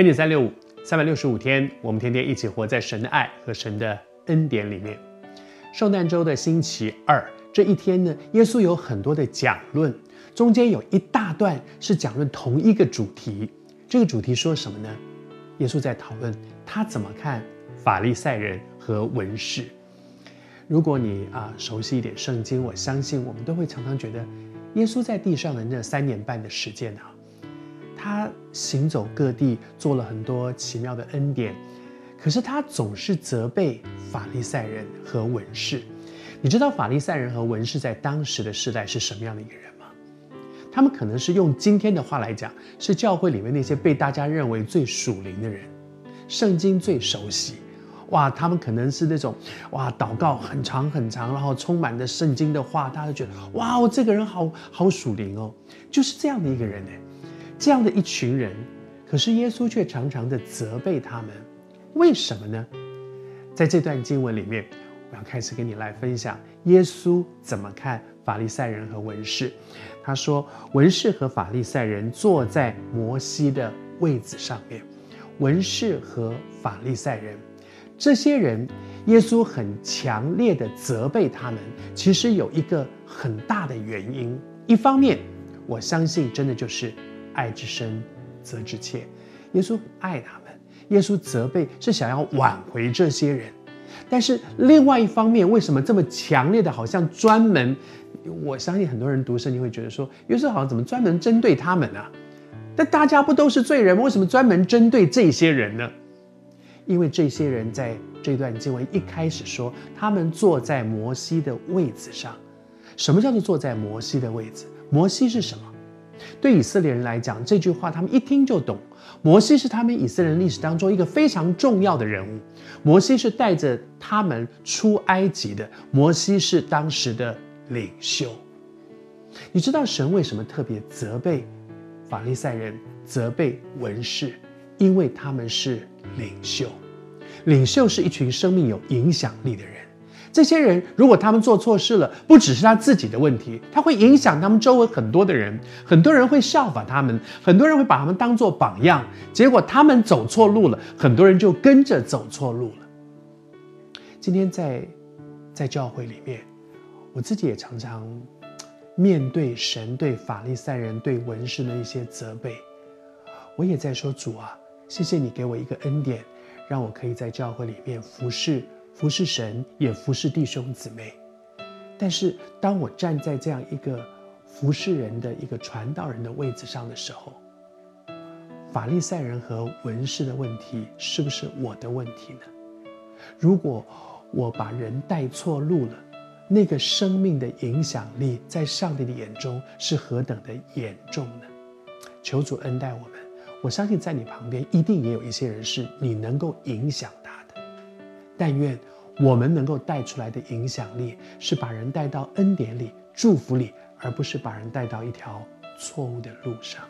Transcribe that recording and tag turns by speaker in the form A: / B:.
A: 恩典三六五，三百六十五天，我们天天一起活在神的爱和神的恩典里面。圣诞周的星期二这一天呢，耶稣有很多的讲论，中间有一大段是讲论同一个主题。这个主题说什么呢？耶稣在讨论他怎么看法利赛人和文士。如果你啊熟悉一点圣经，我相信我们都会常常觉得，耶稣在地上的那三年半的时间啊。他行走各地，做了很多奇妙的恩典，可是他总是责备法利赛人和文士。你知道法利赛人和文士在当时的世代是什么样的一个人吗？他们可能是用今天的话来讲，是教会里面那些被大家认为最属灵的人，圣经最熟悉。哇，他们可能是那种哇，祷告很长很长，然后充满着圣经的话，大家都觉得哇，我这个人好好属灵哦，就是这样的一个人呢。这样的一群人，可是耶稣却常常的责备他们，为什么呢？在这段经文里面，我要开始跟你来分享耶稣怎么看法利赛人和文士。他说，文士和法利赛人坐在摩西的位子上面，文士和法利赛人，这些人，耶稣很强烈的责备他们，其实有一个很大的原因。一方面，我相信真的就是。爱之深，责之切。耶稣爱他们，耶稣责备是想要挽回这些人。但是另外一方面，为什么这么强烈的，好像专门？我相信很多人读圣经会觉得说，耶稣好像怎么专门针对他们呢？但大家不都是罪人吗？为什么专门针对这些人呢？因为这些人在这段经文一开始说，他们坐在摩西的位子上。什么叫做坐在摩西的位子？摩西是什么？对以色列人来讲，这句话他们一听就懂。摩西是他们以色列人历史当中一个非常重要的人物。摩西是带着他们出埃及的，摩西是当时的领袖。你知道神为什么特别责备法利赛人、责备文士？因为他们是领袖。领袖是一群生命有影响力的人。这些人如果他们做错事了，不只是他自己的问题，他会影响他们周围很多的人，很多人会效仿他们，很多人会把他们当作榜样。结果他们走错路了，很多人就跟着走错路了。今天在在教会里面，我自己也常常面对神对法利赛人、对文士的一些责备，我也在说主啊，谢谢你给我一个恩典，让我可以在教会里面服侍。服侍神，也服侍弟兄姊妹。但是，当我站在这样一个服侍人的一个传道人的位置上的时候，法利赛人和文士的问题是不是我的问题呢？如果我把人带错路了，那个生命的影响力在上帝的眼中是何等的严重呢？求主恩待我们。我相信在你旁边一定也有一些人是你能够影响的。但愿。我们能够带出来的影响力，是把人带到恩典里、祝福里，而不是把人带到一条错误的路上。